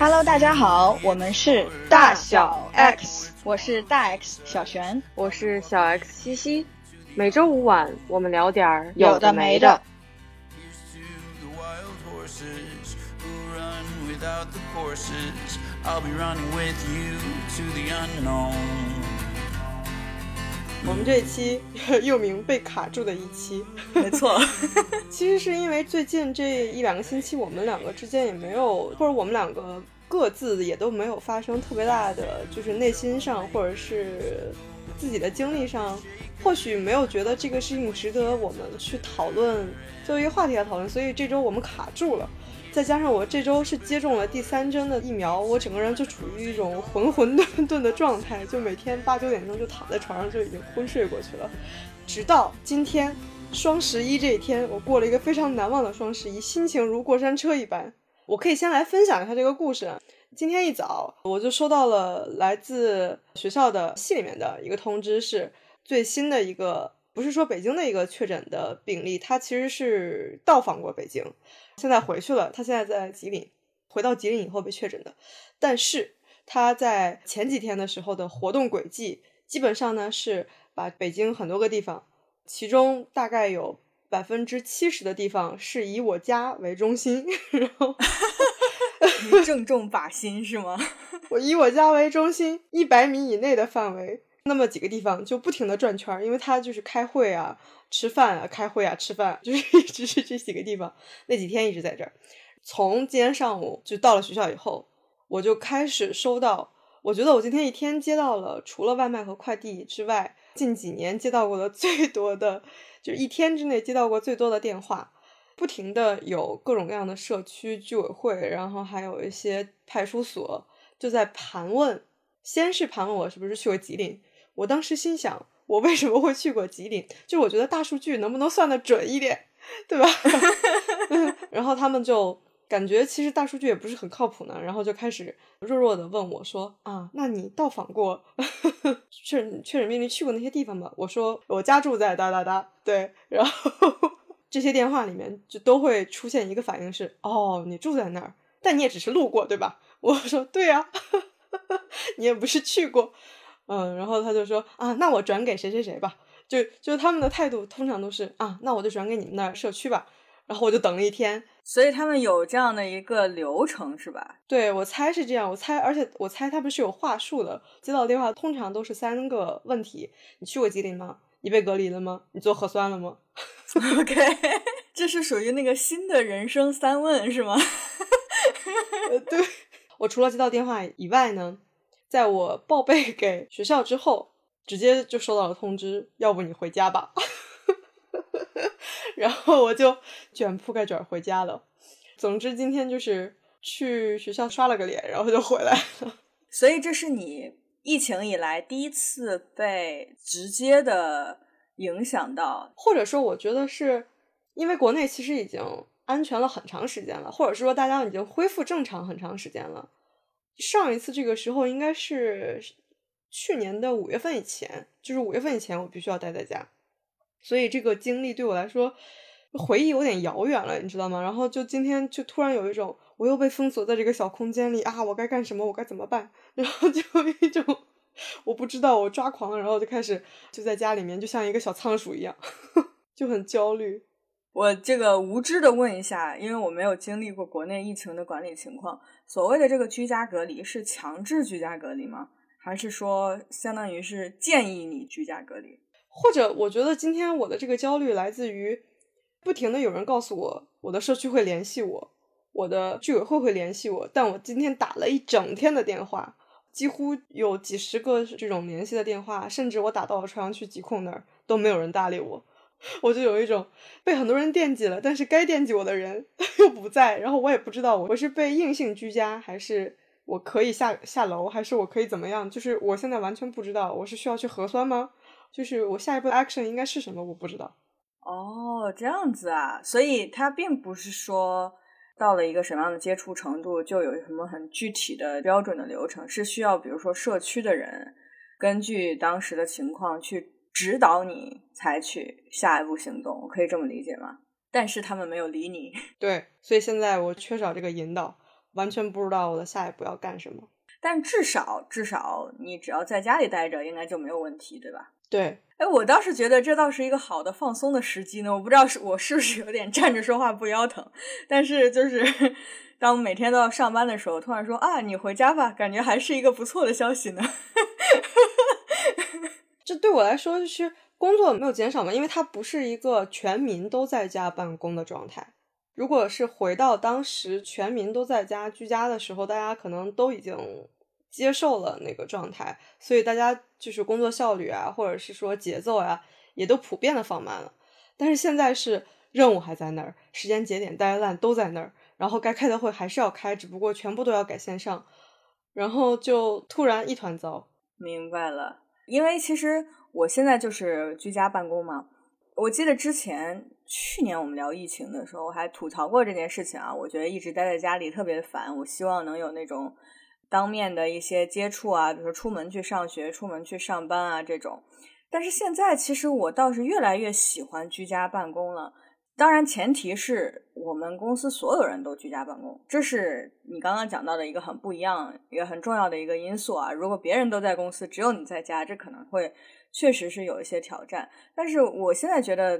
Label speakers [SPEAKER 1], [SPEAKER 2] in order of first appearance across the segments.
[SPEAKER 1] Hello，大家好，我们是
[SPEAKER 2] 大小 X，
[SPEAKER 1] 我是大 X 小璇，
[SPEAKER 2] 我是小 X 西西。每周五晚，我们聊点儿
[SPEAKER 1] 有
[SPEAKER 2] 的
[SPEAKER 1] 没的。
[SPEAKER 3] 我们这一期 又名被卡住的一期，
[SPEAKER 1] 没错。
[SPEAKER 3] 其实是因为最近这一两个星期，我们两个之间也没有，或者我们两个各自也都没有发生特别大的，就是内心上或者是自己的经历上，或许没有觉得这个事情值得我们去讨论，作为一个话题来讨论。所以这周我们卡住了。再加上我这周是接种了第三针的疫苗，我整个人就处于一种浑浑沌沌的状态，就每天八九点钟就躺在床上就已经昏睡过去了。直到今天双十一这一天，我过了一个非常难忘的双十一，心情如过山车一般。我可以先来分享一下这个故事。今天一早我就收到了来自学校的信里面的一个通知，是最新的一个，不是说北京的一个确诊的病例，他其实是到访过北京。现在回去了，他现在在吉林，回到吉林以后被确诊的。但是他在前几天的时候的活动轨迹，基本上呢是把北京很多个地方，其中大概有百分之七十的地方是以我家为中心，然后
[SPEAKER 1] 正中靶心是吗？
[SPEAKER 3] 我以我家为中心，一百米以内的范围，那么几个地方就不停的转圈，因为他就是开会啊。吃饭啊，开会啊，吃饭，就是一直是这几个地方。那几天一直在这儿。从今天上午就到了学校以后，我就开始收到。我觉得我今天一天接到了，除了外卖和快递之外，近几年接到过的最多的，就一天之内接到过最多的电话。不停的有各种各样的社区居委会，然后还有一些派出所，就在盘问。先是盘问我是不是去过吉林。我当时心想。我为什么会去过吉林？就我觉得大数据能不能算得准一点，对吧？然后他们就感觉其实大数据也不是很靠谱呢，然后就开始弱弱的问我说：“啊，那你到访过 确确诊病例去过那些地方吗？”我说：“我家住在哒哒哒。”对，然后 这些电话里面就都会出现一个反应是：“哦，你住在那儿，但你也只是路过，对吧？”我说：“对呀，你也不是去过。”嗯，然后他就说啊，那我转给谁谁谁吧，就就是他们的态度通常都是啊，那我就转给你们那儿社区吧。然后我就等了一天，
[SPEAKER 1] 所以他们有这样的一个流程是吧？
[SPEAKER 3] 对，我猜是这样，我猜，而且我猜他们是有话术的。接到电话通常都是三个问题：你去过吉林吗？你被隔离了吗？你做核酸了吗
[SPEAKER 1] ？OK，这是属于那个新的人生三问是吗？
[SPEAKER 3] 对，我除了接到电话以外呢。在我报备给学校之后，直接就收到了通知，要不你回家吧。然后我就卷铺盖卷回家了。总之今天就是去学校刷了个脸，然后就回来了。
[SPEAKER 1] 所以这是你疫情以来第一次被直接的影响到，
[SPEAKER 3] 或者说我觉得是因为国内其实已经安全了很长时间了，或者说大家已经恢复正常很长时间了。上一次这个时候应该是去年的五月份以前，就是五月份以前我必须要待在家，所以这个经历对我来说回忆有点遥远了，你知道吗？然后就今天就突然有一种我又被封锁在这个小空间里啊，我该干什么？我该怎么办？然后就有一种我不知道，我抓狂了，然后就开始就在家里面就像一个小仓鼠一样，就很焦虑。
[SPEAKER 1] 我这个无知的问一下，因为我没有经历过国内疫情的管理情况。所谓的这个居家隔离是强制居家隔离吗？还是说相当于是建议你居家隔离？
[SPEAKER 3] 或者我觉得今天我的这个焦虑来自于不停的有人告诉我，我的社区会联系我，我的居委会会联系我，但我今天打了一整天的电话，几乎有几十个这种联系的电话，甚至我打到了朝阳区疾控那儿都没有人搭理我。我就有一种被很多人惦记了，但是该惦记我的人 又不在，然后我也不知道我是被硬性居家，还是我可以下下楼，还是我可以怎么样？就是我现在完全不知道，我是需要去核酸吗？就是我下一步的 action 应该是什么？我不知道。
[SPEAKER 1] 哦，这样子啊，所以它并不是说到了一个什么样的接触程度就有什么很具体的标准的流程，是需要比如说社区的人根据当时的情况去。指导你采取下一步行动，我可以这么理解吗？但是他们没有理你。
[SPEAKER 3] 对，所以现在我缺少这个引导，完全不知道我的下一步要干什么。
[SPEAKER 1] 但至少至少你只要在家里待着，应该就没有问题，对吧？
[SPEAKER 3] 对，
[SPEAKER 1] 哎，我倒是觉得这倒是一个好的放松的时机呢。我不知道是我是不是有点站着说话不腰疼，但是就是 当每天都要上班的时候，突然说啊，你回家吧，感觉还是一个不错的消息呢。
[SPEAKER 3] 这对我来说就是工作没有减少嘛，因为它不是一个全民都在家办公的状态。如果是回到当时全民都在家居家的时候，大家可能都已经接受了那个状态，所以大家就是工作效率啊，或者是说节奏啊，也都普遍的放慢了。但是现在是任务还在那儿，时间节点、大家烂都在那儿，然后该开的会还是要开，只不过全部都要改线上，然后就突然一团糟。
[SPEAKER 1] 明白了，因为其实我现在就是居家办公嘛。我记得之前去年我们聊疫情的时候，还吐槽过这件事情啊。我觉得一直待在家里特别烦，我希望能有那种当面的一些接触啊，比如说出门去上学、出门去上班啊这种。但是现在其实我倒是越来越喜欢居家办公了。当然，前提是我们公司所有人都居家办公，这是你刚刚讲到的一个很不一样、也很重要的一个因素啊。如果别人都在公司，只有你在家，这可能会。确实是有一些挑战，但是我现在觉得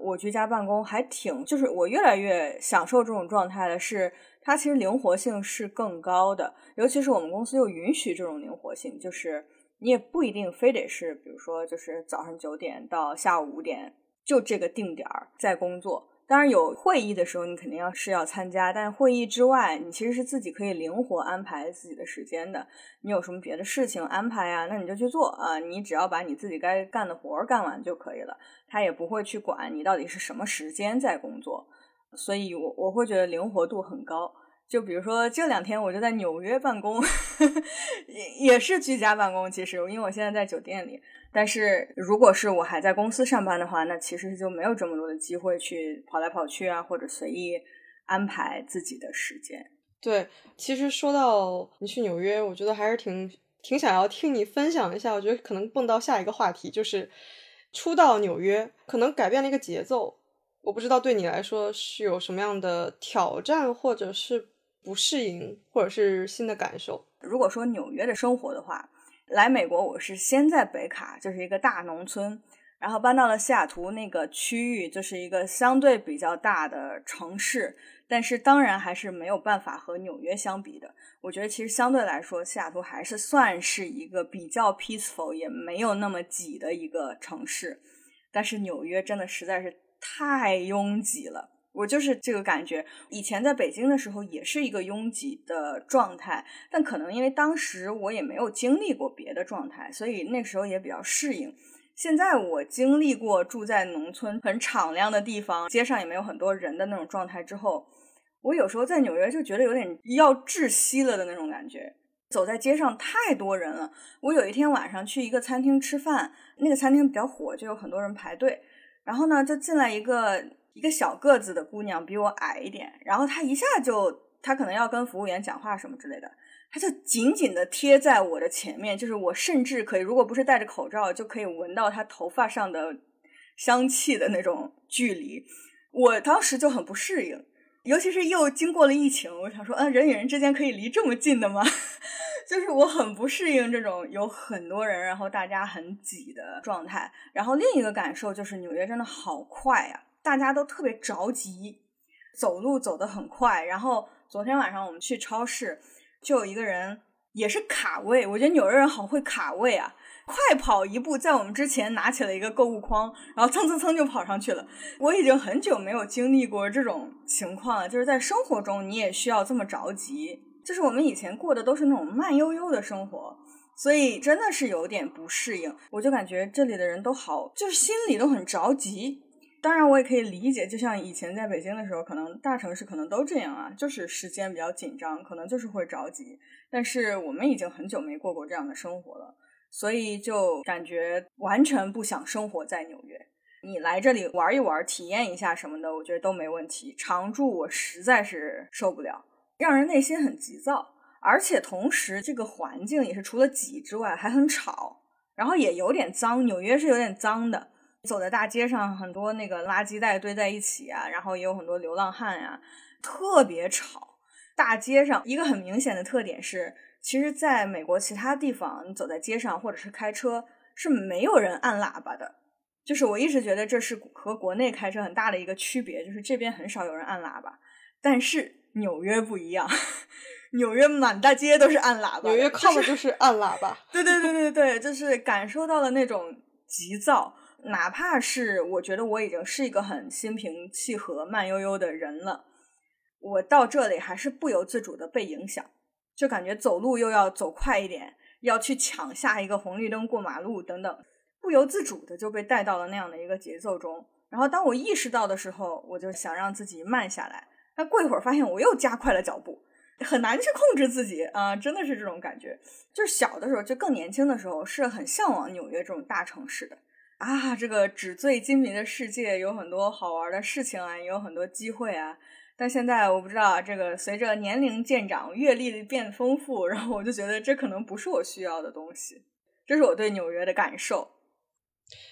[SPEAKER 1] 我居家办公还挺，就是我越来越享受这种状态的是，它其实灵活性是更高的，尤其是我们公司又允许这种灵活性，就是你也不一定非得是，比如说就是早上九点到下午五点就这个定点儿在工作。当然有会议的时候，你肯定要是要参加，但是会议之外，你其实是自己可以灵活安排自己的时间的。你有什么别的事情安排呀？那你就去做啊，你只要把你自己该干的活儿干完就可以了，他也不会去管你到底是什么时间在工作。所以，我我会觉得灵活度很高。就比如说这两天我就在纽约办公，也也是居家办公。其实，因为我现在在酒店里。但是，如果是我还在公司上班的话，那其实就没有这么多的机会去跑来跑去啊，或者随意安排自己的时间。
[SPEAKER 3] 对，其实说到你去纽约，我觉得还是挺挺想要听你分享一下。我觉得可能蹦到下一个话题，就是初到纽约，可能改变了一个节奏。我不知道对你来说是有什么样的挑战，或者是不适应，或者是新的感受。
[SPEAKER 1] 如果说纽约的生活的话。来美国，我是先在北卡，就是一个大农村，然后搬到了西雅图那个区域，就是一个相对比较大的城市，但是当然还是没有办法和纽约相比的。我觉得其实相对来说，西雅图还是算是一个比较 peaceful，也没有那么挤的一个城市，但是纽约真的实在是太拥挤了。我就是这个感觉。以前在北京的时候也是一个拥挤的状态，但可能因为当时我也没有经历过别的状态，所以那时候也比较适应。现在我经历过住在农村很敞亮的地方，街上也没有很多人的那种状态之后，我有时候在纽约就觉得有点要窒息了的那种感觉。走在街上太多人了。我有一天晚上去一个餐厅吃饭，那个餐厅比较火，就有很多人排队。然后呢，就进来一个。一个小个子的姑娘比我矮一点，然后她一下就，她可能要跟服务员讲话什么之类的，她就紧紧的贴在我的前面，就是我甚至可以，如果不是戴着口罩，就可以闻到她头发上的香气的那种距离。我当时就很不适应，尤其是又经过了疫情，我想说，嗯，人与人之间可以离这么近的吗？就是我很不适应这种有很多人，然后大家很挤的状态。然后另一个感受就是纽约真的好快呀。大家都特别着急，走路走得很快。然后昨天晚上我们去超市，就有一个人也是卡位。我觉得纽约人好会卡位啊，快跑一步，在我们之前拿起了一个购物筐，然后蹭蹭蹭就跑上去了。我已经很久没有经历过这种情况了，就是在生活中你也需要这么着急。就是我们以前过的都是那种慢悠悠的生活，所以真的是有点不适应。我就感觉这里的人都好，就是心里都很着急。当然，我也可以理解，就像以前在北京的时候，可能大城市可能都这样啊，就是时间比较紧张，可能就是会着急。但是我们已经很久没过过这样的生活了，所以就感觉完全不想生活在纽约。你来这里玩一玩、体验一下什么的，我觉得都没问题。常住我实在是受不了，让人内心很急躁，而且同时这个环境也是除了挤之外还很吵，然后也有点脏。纽约是有点脏的。走在大街上，很多那个垃圾袋堆在一起啊，然后也有很多流浪汉呀，特别吵。大街上一个很明显的特点是，其实在美国其他地方，你走在街上或者是开车是没有人按喇叭的。就是我一直觉得这是和国内开车很大的一个区别，就是这边很少有人按喇叭，但是纽约不一样，纽约满大街都是按喇叭，
[SPEAKER 3] 纽约靠的
[SPEAKER 1] 就
[SPEAKER 3] 就是按喇叭。
[SPEAKER 1] 对对对对对，就是感受到了那种急躁，哪怕是我觉得我已经是一个很心平气和、慢悠悠的人了，我到这里还是不由自主的被影响，就感觉走路又要走快一点，要去抢下一个红绿灯过马路等等。不由自主的就被带到了那样的一个节奏中，然后当我意识到的时候，我就想让自己慢下来。但过一会儿发现我又加快了脚步，很难去控制自己啊，真的是这种感觉。就是小的时候，就更年轻的时候，是很向往纽约这种大城市的啊，这个纸醉金迷的世界有很多好玩的事情啊，也有很多机会啊。但现在我不知道，这个随着年龄渐长，阅历变丰富，然后我就觉得这可能不是我需要的东西。这是我对纽约的感受。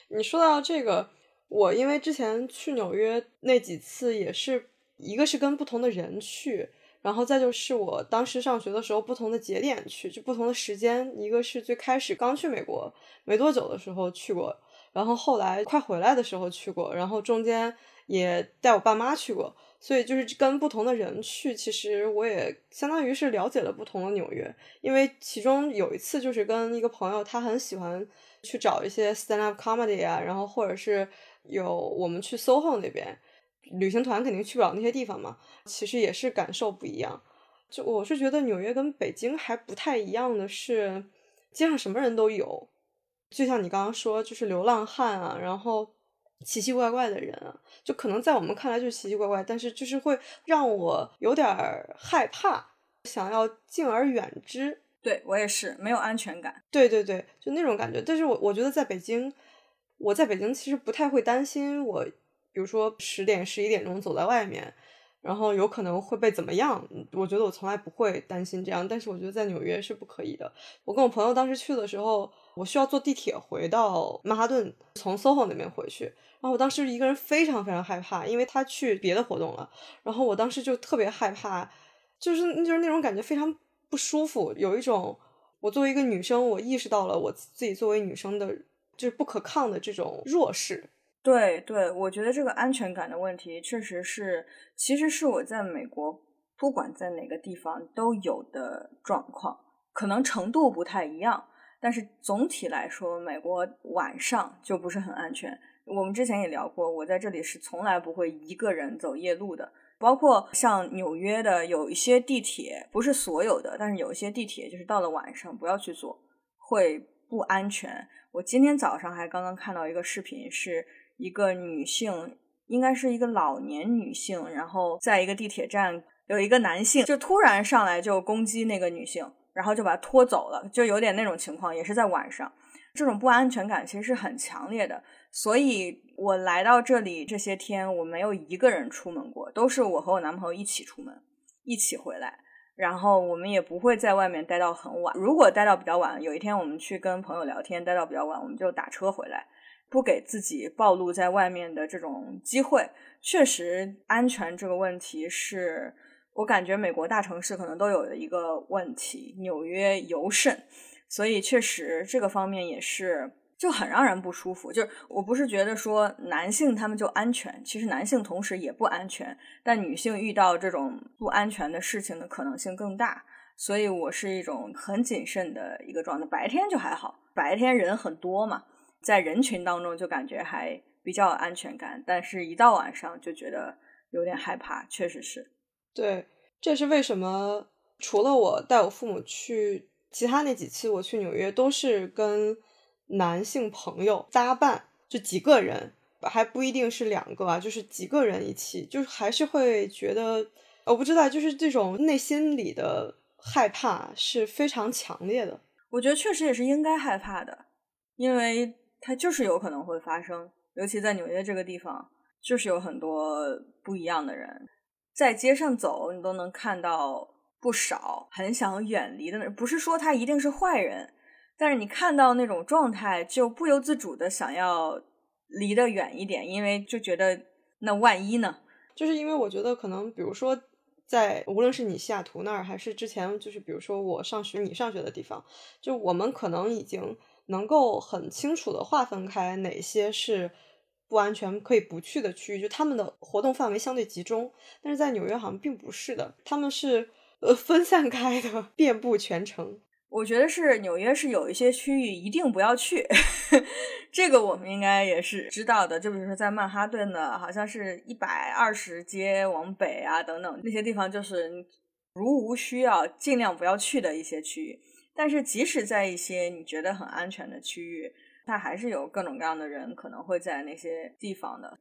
[SPEAKER 3] 你说到这个，我因为之前去纽约那几次，也是一个是跟不同的人去，然后再就是我当时上学的时候不同的节点去，就不同的时间。一个是最开始刚去美国没多久的时候去过，然后后来快回来的时候去过，然后中间也带我爸妈去过，所以就是跟不同的人去，其实我也相当于是了解了不同的纽约。因为其中有一次就是跟一个朋友，他很喜欢。去找一些 stand up comedy 啊，然后或者是有我们去 SOHO 那边，旅行团肯定去不了那些地方嘛，其实也是感受不一样。就我是觉得纽约跟北京还不太一样的是，街上什么人都有，就像你刚刚说，就是流浪汉啊，然后奇奇怪怪的人啊，就可能在我们看来就是奇奇怪怪，但是就是会让我有点害怕，想要敬而远之。
[SPEAKER 1] 对我也是没有安全感，
[SPEAKER 3] 对对对，就那种感觉。但是我我觉得在北京，我在北京其实不太会担心我，比如说十点十一点钟走在外面，然后有可能会被怎么样。我觉得我从来不会担心这样。但是我觉得在纽约是不可以的。我跟我朋友当时去的时候，我需要坐地铁回到曼哈顿，从 SOHO 那边回去。然后我当时一个人非常非常害怕，因为他去别的活动了。然后我当时就特别害怕，就是就是那种感觉非常。不舒服，有一种我作为一个女生，我意识到了我自己作为女生的，就是不可抗的这种弱势。
[SPEAKER 1] 对对，我觉得这个安全感的问题，确实是，其实是我在美国不管在哪个地方都有的状况，可能程度不太一样，但是总体来说，美国晚上就不是很安全。我们之前也聊过，我在这里是从来不会一个人走夜路的。包括像纽约的有一些地铁，不是所有的，但是有一些地铁就是到了晚上不要去坐，会不安全。我今天早上还刚刚看到一个视频，是一个女性，应该是一个老年女性，然后在一个地铁站有一个男性就突然上来就攻击那个女性，然后就把他拖走了，就有点那种情况，也是在晚上，这种不安全感其实是很强烈的。所以我来到这里这些天，我没有一个人出门过，都是我和我男朋友一起出门，一起回来。然后我们也不会在外面待到很晚。如果待到比较晚，有一天我们去跟朋友聊天，待到比较晚，我们就打车回来，不给自己暴露在外面的这种机会。确实，安全这个问题是我感觉美国大城市可能都有一个问题，纽约尤甚。所以，确实这个方面也是。就很让人不舒服。就是我不是觉得说男性他们就安全，其实男性同时也不安全，但女性遇到这种不安全的事情的可能性更大。所以我是一种很谨慎的一个状态。白天就还好，白天人很多嘛，在人群当中就感觉还比较有安全感，但是一到晚上就觉得有点害怕。确实是，
[SPEAKER 3] 对，这是为什么？除了我带我父母去，其他那几次我去纽约都是跟。男性朋友搭伴，就几个人，还不一定是两个啊，就是几个人一起，就是还是会觉得，我不知道，就是这种内心里的害怕是非常强烈的。
[SPEAKER 1] 我觉得确实也是应该害怕的，因为它就是有可能会发生，尤其在纽约这个地方，就是有很多不一样的人，在街上走，你都能看到不少很想远离的人，不是说他一定是坏人。但是你看到那种状态，就不由自主的想要离得远一点，因为就觉得那万一呢？
[SPEAKER 3] 就是因为我觉得可能，比如说在无论是你西雅图那儿，还是之前就是比如说我上学你上学的地方，就我们可能已经能够很清楚的划分开哪些是不安全可以不去的区域，就他们的活动范围相对集中。但是在纽约好像并不是的，他们是呃分散开的，遍布全城。
[SPEAKER 1] 我觉得是纽约是有一些区域一定不要去，这个我们应该也是知道的。就比如说在曼哈顿的，好像是一百二十街往北啊等等那些地方，就是如无需要尽量不要去的一些区域。但是即使在一些你觉得很安全的区域，它还是有各种各样的人可能会在那些地方的。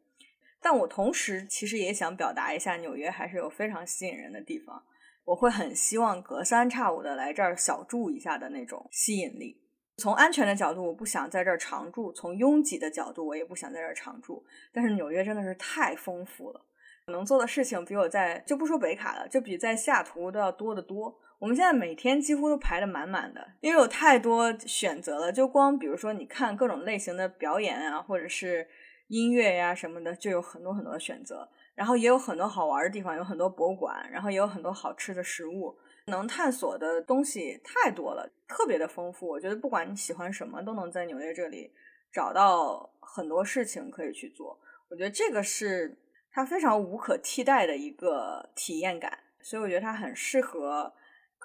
[SPEAKER 1] 但我同时其实也想表达一下，纽约还是有非常吸引人的地方。我会很希望隔三差五的来这儿小住一下的那种吸引力。从安全的角度，我不想在这儿常住；从拥挤的角度，我也不想在这儿常住。但是纽约真的是太丰富了，能做的事情比我在就不说北卡了，就比在西雅图都要多得多。我们现在每天几乎都排得满满的，因为有太多选择了。就光比如说你看各种类型的表演啊，或者是音乐呀什么的，就有很多很多的选择。然后也有很多好玩的地方，有很多博物馆，然后也有很多好吃的食物，能探索的东西太多了，特别的丰富。我觉得不管你喜欢什么，都能在纽约这里找到很多事情可以去做。我觉得这个是它非常无可替代的一个体验感，所以我觉得它很适合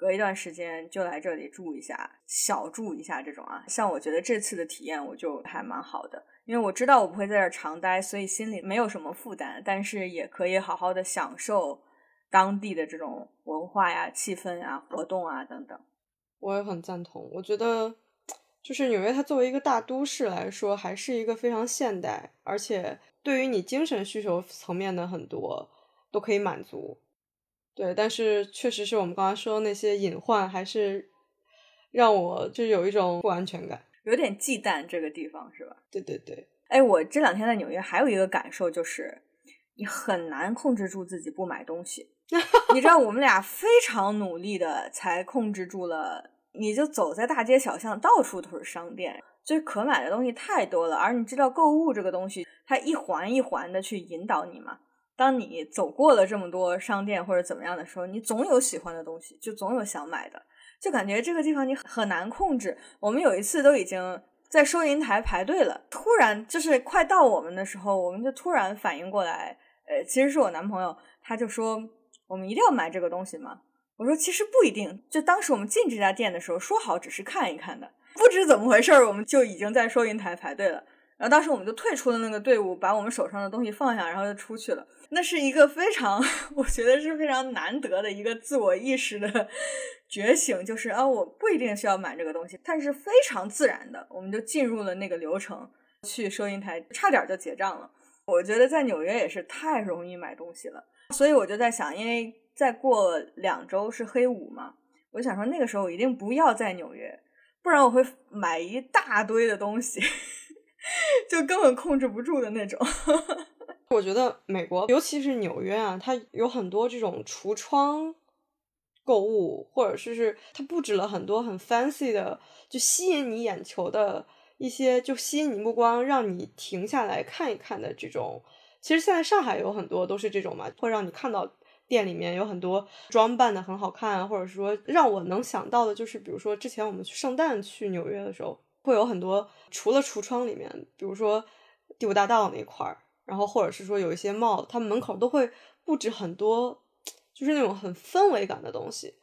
[SPEAKER 1] 隔一段时间就来这里住一下，小住一下这种啊。像我觉得这次的体验，我就还蛮好的。因为我知道我不会在这儿常待，所以心里没有什么负担，但是也可以好好的享受当地的这种文化呀、气氛啊、活动啊等等。
[SPEAKER 3] 我也很赞同，我觉得就是纽约，它作为一个大都市来说，还是一个非常现代，而且对于你精神需求层面的很多都可以满足。对，但是确实是我们刚才说的那些隐患，还是让我就有一种不安全感。
[SPEAKER 1] 有点忌惮这个地方是吧？
[SPEAKER 3] 对对对，
[SPEAKER 1] 哎，我这两天在纽约还有一个感受就是，你很难控制住自己不买东西。你知道，我们俩非常努力的才控制住了。你就走在大街小巷，到处都是商店，就是可买的东西太多了。而你知道，购物这个东西，它一环一环的去引导你嘛。当你走过了这么多商店或者怎么样的时候，你总有喜欢的东西，就总有想买的。就感觉这个地方你很难控制。我们有一次都已经在收银台排队了，突然就是快到我们的时候，我们就突然反应过来，呃，其实是我男朋友，他就说我们一定要买这个东西吗？我说其实不一定。就当时我们进这家店的时候，说好只是看一看的，不知怎么回事，我们就已经在收银台排队了。然后当时我们就退出了那个队伍，把我们手上的东西放下，然后就出去了。那是一个非常，我觉得是非常难得的一个自我意识的 觉醒，就是啊，我不一定需要买这个东西，但是非常自然的，我们就进入了那个流程，去收银台，差点就结账了。我觉得在纽约也是太容易买东西了，所以我就在想，因为再过两周是黑五嘛，我想说那个时候一定不要在纽约，不然我会买一大堆的东西。就根本控制不住的那种。
[SPEAKER 3] 我觉得美国，尤其是纽约啊，它有很多这种橱窗购物，或者是是它布置了很多很 fancy 的，就吸引你眼球的一些，就吸引你目光，让你停下来看一看的这种。其实现在上海有很多都是这种嘛，会让你看到店里面有很多装扮的很好看，或者说让我能想到的就是，比如说之前我们去圣诞去纽约的时候。会有很多，除了橱窗里面，比如说第五大道那块儿，然后或者是说有一些 mall，他们门口都会布置很多，就是那种很氛围感的东西，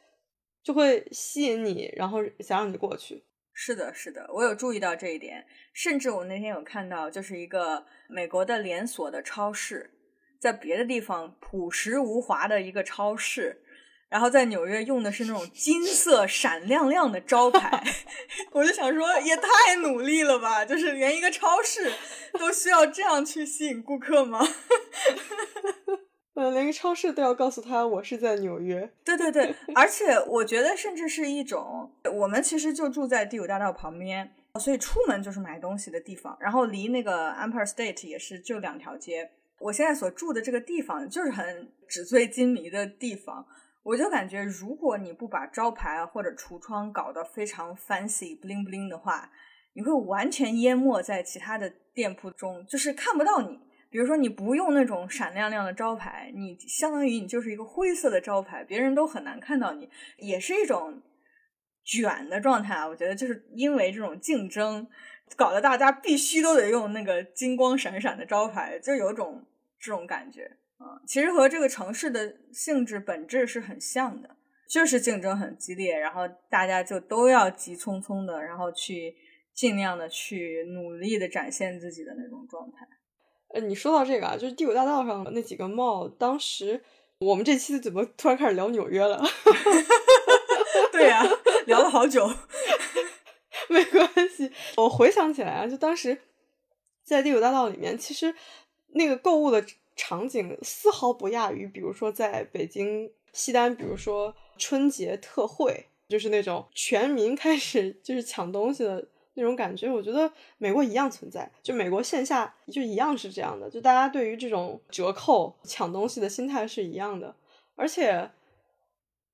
[SPEAKER 3] 就会吸引你，然后想让你过去。
[SPEAKER 1] 是的，是的，我有注意到这一点。甚至我那天有看到，就是一个美国的连锁的超市，在别的地方朴实无华的一个超市。然后在纽约用的是那种金色闪亮亮的招牌，我就想说也太努力了吧！就是连一个超市都需要这样去吸引顾客吗？
[SPEAKER 3] 呃，连个超市都要告诉他我是在纽约。
[SPEAKER 1] 对对对，而且我觉得甚至是一种，我们其实就住在第五大道旁边，所以出门就是买东西的地方。然后离那个 Empire State 也是就两条街。我现在所住的这个地方就是很纸醉金迷的地方。我就感觉，如果你不把招牌或者橱窗搞得非常 fancy bling bling 的话，你会完全淹没在其他的店铺中，就是看不到你，比如说你不用那种闪亮亮的招牌，你相当于你就是一个灰色的招牌，别人都很难看到你，也是一种卷的状态啊。我觉得就是因为这种竞争，搞得大家必须都得用那个金光闪闪的招牌，就有种这种感觉啊。其实和这个城市的性质本质是很像的，就是竞争很激烈，然后大家就都要急匆匆的，然后去尽量的去努力的展现自己的那种状态。
[SPEAKER 3] 呃，你说到这个啊，就是第五大道上那几个 mall，当时我们这期怎么突然开始聊纽约了？
[SPEAKER 1] 对呀，聊了好久。
[SPEAKER 3] 没关系，我回想起来啊，就当时在第五大道里面，其实那个购物的场景丝毫不亚于，比如说在北京西单，比如说春节特惠，就是那种全民开始就是抢东西的。那种感觉，我觉得美国一样存在，就美国线下就一样是这样的，就大家对于这种折扣抢东西的心态是一样的，而且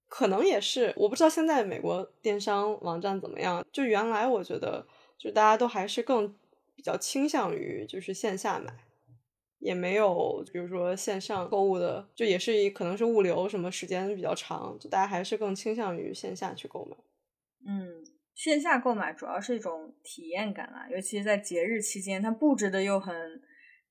[SPEAKER 3] 可能也是我不知道现在美国电商网站怎么样，就原来我觉得就大家都还是更比较倾向于就是线下买，也没有比如说线上购物的，就也是可能是物流什么时间比较长，就大家还是更倾向于线下去购买，
[SPEAKER 1] 嗯。线下购买主要是一种体验感啊，尤其是在节日期间，它布置的又很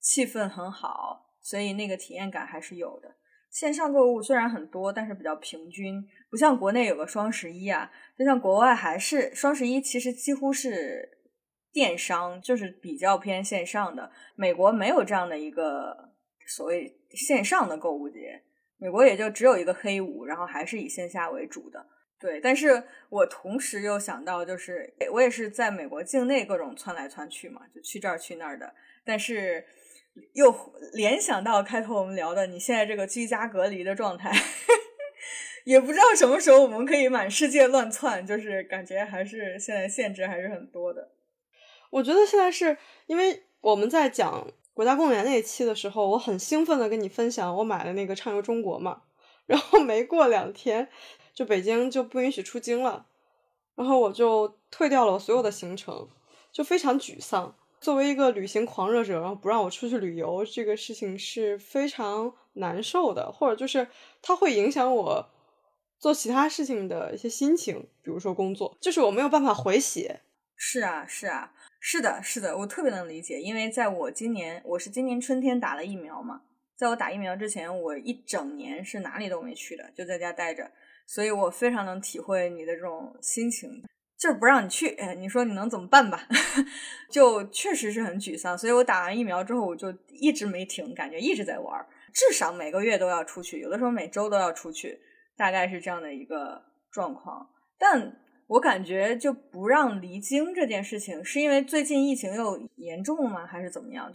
[SPEAKER 1] 气氛很好，所以那个体验感还是有的。线上购物虽然很多，但是比较平均，不像国内有个双十一啊，就像国外还是双十一，其实几乎是电商，就是比较偏线上的。美国没有这样的一个所谓线上的购物节，美国也就只有一个黑五，然后还是以线下为主的。对，但是我同时又想到，就是我也是在美国境内各种窜来窜去嘛，就去这儿去那儿的。但是又联想到开头我们聊的，你现在这个居家隔离的状态，也不知道什么时候我们可以满世界乱窜，就是感觉还是现在限制还是很多的。
[SPEAKER 3] 我觉得现在是因为我们在讲国家公园那一期的时候，我很兴奋的跟你分享我买的那个畅游中国嘛，然后没过两天。就北京就不允许出京了，然后我就退掉了我所有的行程，就非常沮丧。作为一个旅行狂热者，然后不让我出去旅游，这个事情是非常难受的，或者就是它会影响我做其他事情的一些心情，比如说工作，就是我没有办法回血。
[SPEAKER 1] 是啊，是啊，是的，是的，我特别能理解，因为在我今年，我是今年春天打了疫苗嘛，在我打疫苗之前，我一整年是哪里都没去的，就在家待着。所以我非常能体会你的这种心情，就是不让你去，你说你能怎么办吧？就确实是很沮丧。所以我打完疫苗之后，我就一直没停，感觉一直在玩，至少每个月都要出去，有的时候每周都要出去，大概是这样的一个状况。但我感觉就不让离京这件事情，是因为最近疫情又严重吗？还是怎么样？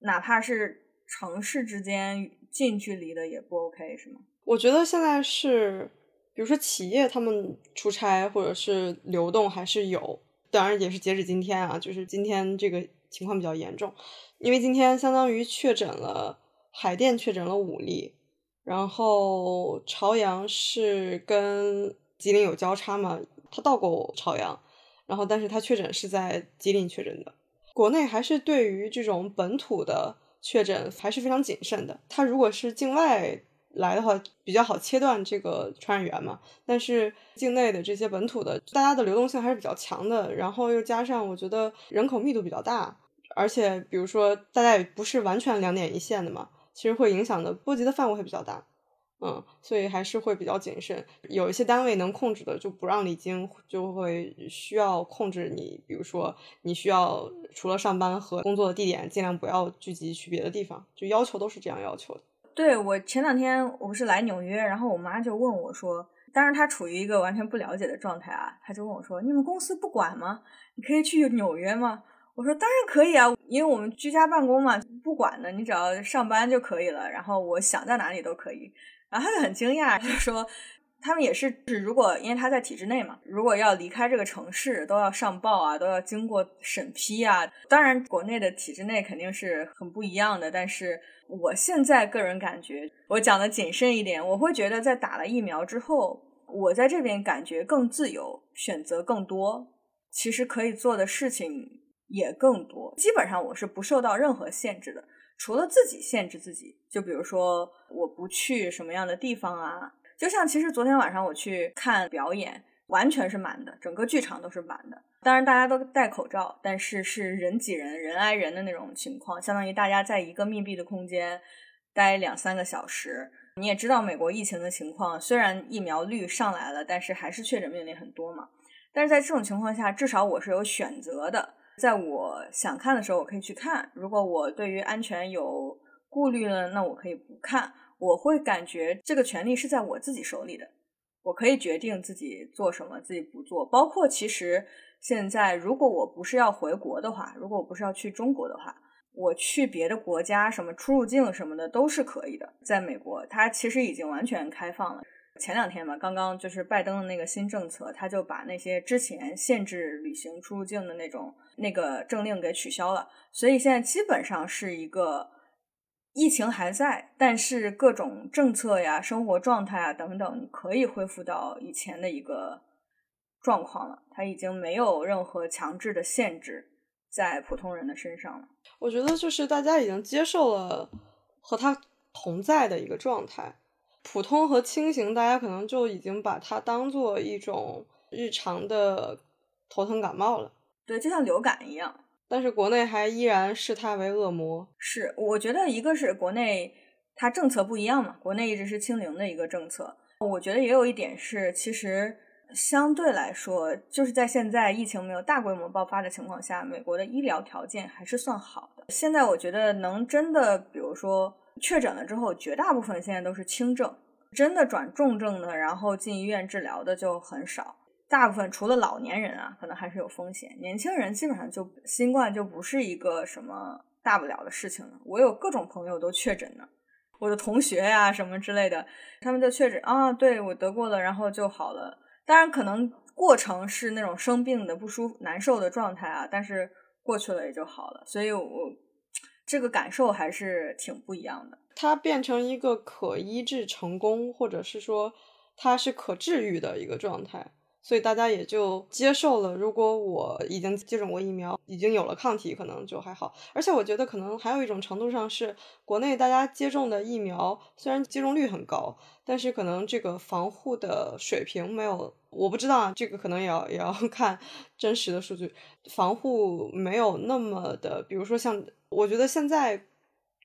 [SPEAKER 1] 哪怕是城市之间近距离的也不 OK 是吗？
[SPEAKER 3] 我觉得现在是。比如说企业他们出差或者是流动还是有，当然也是截止今天啊，就是今天这个情况比较严重，因为今天相当于确诊了海淀确诊了五例，然后朝阳是跟吉林有交叉嘛，他到过朝阳，然后但是他确诊是在吉林确诊的，国内还是对于这种本土的确诊还是非常谨慎的，他如果是境外。来的话比较好切断这个传染源嘛，但是境内的这些本土的，大家的流动性还是比较强的，然后又加上我觉得人口密度比较大，而且比如说大家也不是完全两点一线的嘛，其实会影响的波及的范围会比较大，嗯，所以还是会比较谨慎。有一些单位能控制的就不让离京，就会需要控制你，比如说你需要除了上班和工作的地点，尽量不要聚集去别的地方，就要求都是这样要求的。
[SPEAKER 1] 对我前两天我不是来纽约，然后我妈就问我说，当然她处于一个完全不了解的状态啊，她就问我说：“你们公司不管吗？你可以去纽约吗？”我说：“当然可以啊，因为我们居家办公嘛，不管的，你只要上班就可以了。然后我想在哪里都可以。”然后他就很惊讶，就说：“他们也是，是如果因为他在体制内嘛，如果要离开这个城市，都要上报啊，都要经过审批啊。当然，国内的体制内肯定是很不一样的，但是。”我现在个人感觉，我讲的谨慎一点，我会觉得在打了疫苗之后，我在这边感觉更自由，选择更多，其实可以做的事情也更多。基本上我是不受到任何限制的，除了自己限制自己，就比如说我不去什么样的地方啊，就像其实昨天晚上我去看表演，完全是满的，整个剧场都是满的。当然大家都戴口罩，但是是人挤人、人挨人的那种情况，相当于大家在一个密闭的空间待两三个小时。你也知道美国疫情的情况，虽然疫苗率上来了，但是还是确诊病例很多嘛。但是在这种情况下，至少我是有选择的，在我想看的时候，我可以去看。如果我对于安全有顾虑了，那我可以不看。我会感觉这个权利是在我自己手里的，我可以决定自己做什么，自己不做。包括其实现在，如果我不是要回国的话，如果我不是要去中国的话。我去别的国家，什么出入境什么的都是可以的。在美国，它其实已经完全开放了。前两天吧，刚刚就是拜登的那个新政策，他就把那些之前限制旅行出入境的那种那个政令给取消了。所以现在基本上是一个疫情还在，但是各种政策呀、生活状态啊等等，可以恢复到以前的一个状况了。它已经没有任何强制的限制。在普通人的身上了，
[SPEAKER 3] 我觉得就是大家已经接受了和他同在的一个状态，普通和轻型，大家可能就已经把它当做一种日常的头疼感冒了，
[SPEAKER 1] 对，就像流感一样。
[SPEAKER 3] 但是国内还依然视它为恶魔。
[SPEAKER 1] 是，我觉得一个是国内它政策不一样嘛，国内一直是清零的一个政策。我觉得也有一点是，其实。相对来说，就是在现在疫情没有大规模爆发的情况下，美国的医疗条件还是算好的。现在我觉得能真的，比如说确诊了之后，绝大部分现在都是轻症，真的转重症的，然后进医院治疗的就很少。大部分除了老年人啊，可能还是有风险，年轻人基本上就新冠就不是一个什么大不了的事情了。我有各种朋友都确诊了，我的同学呀什么之类的，他们就确诊啊，对我得过了，然后就好了。当然，可能过程是那种生病的、不舒服、难受的状态啊，但是过去了也就好了。所以，我这个感受还是挺不一样的。
[SPEAKER 3] 它变成一个可医治成功，或者是说它是可治愈的一个状态。所以大家也就接受了。如果我已经接种过疫苗，已经有了抗体，可能就还好。而且我觉得可能还有一种程度上是，国内大家接种的疫苗虽然接种率很高，但是可能这个防护的水平没有，我不知道啊，这个可能也要也要 看真实的数据，防护没有那么的，比如说像我觉得现在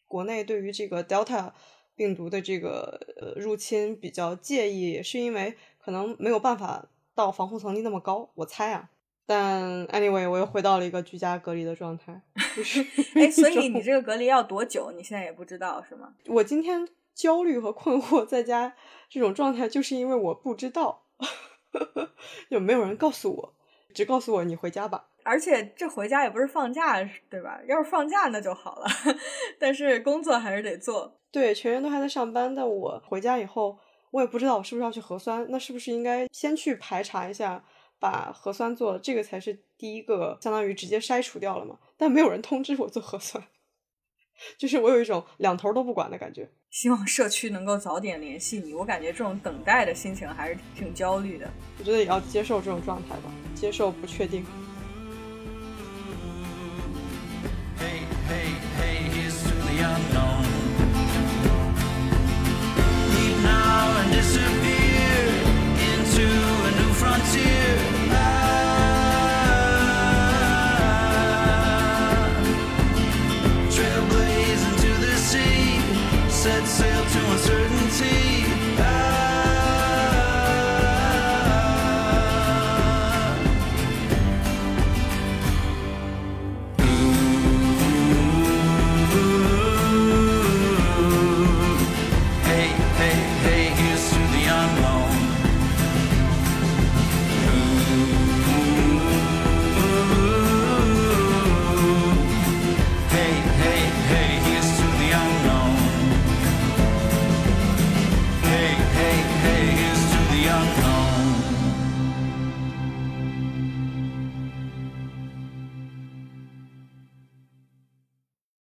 [SPEAKER 3] 国内对于这个 Delta 病毒的这个呃入侵比较介意，是因为可能没有办法。到防护层级那么高，我猜啊。但 anyway，我又回到了一个居家隔离的状态。
[SPEAKER 1] 哎，所以你这个隔离要多久？你现在也不知道是吗？
[SPEAKER 3] 我今天焦虑和困惑在家这种状态，就是因为我不知道，有没有人告诉我，只告诉我你回家吧。
[SPEAKER 1] 而且这回家也不是放假，对吧？要是放假那就好了，但是工作还是得做。
[SPEAKER 3] 对，全员都还在上班，但我回家以后。我也不知道我是不是要去核酸，那是不是应该先去排查一下，把核酸做了，这个才是第一个相当于直接筛除掉了嘛，但没有人通知我做核酸。就是我有一种两头都不管的感觉。
[SPEAKER 1] 希望社区能够早点联系你，我感觉这种等待的心情还是挺焦虑的。
[SPEAKER 3] 我觉得也要接受这种状态吧，接受不确定。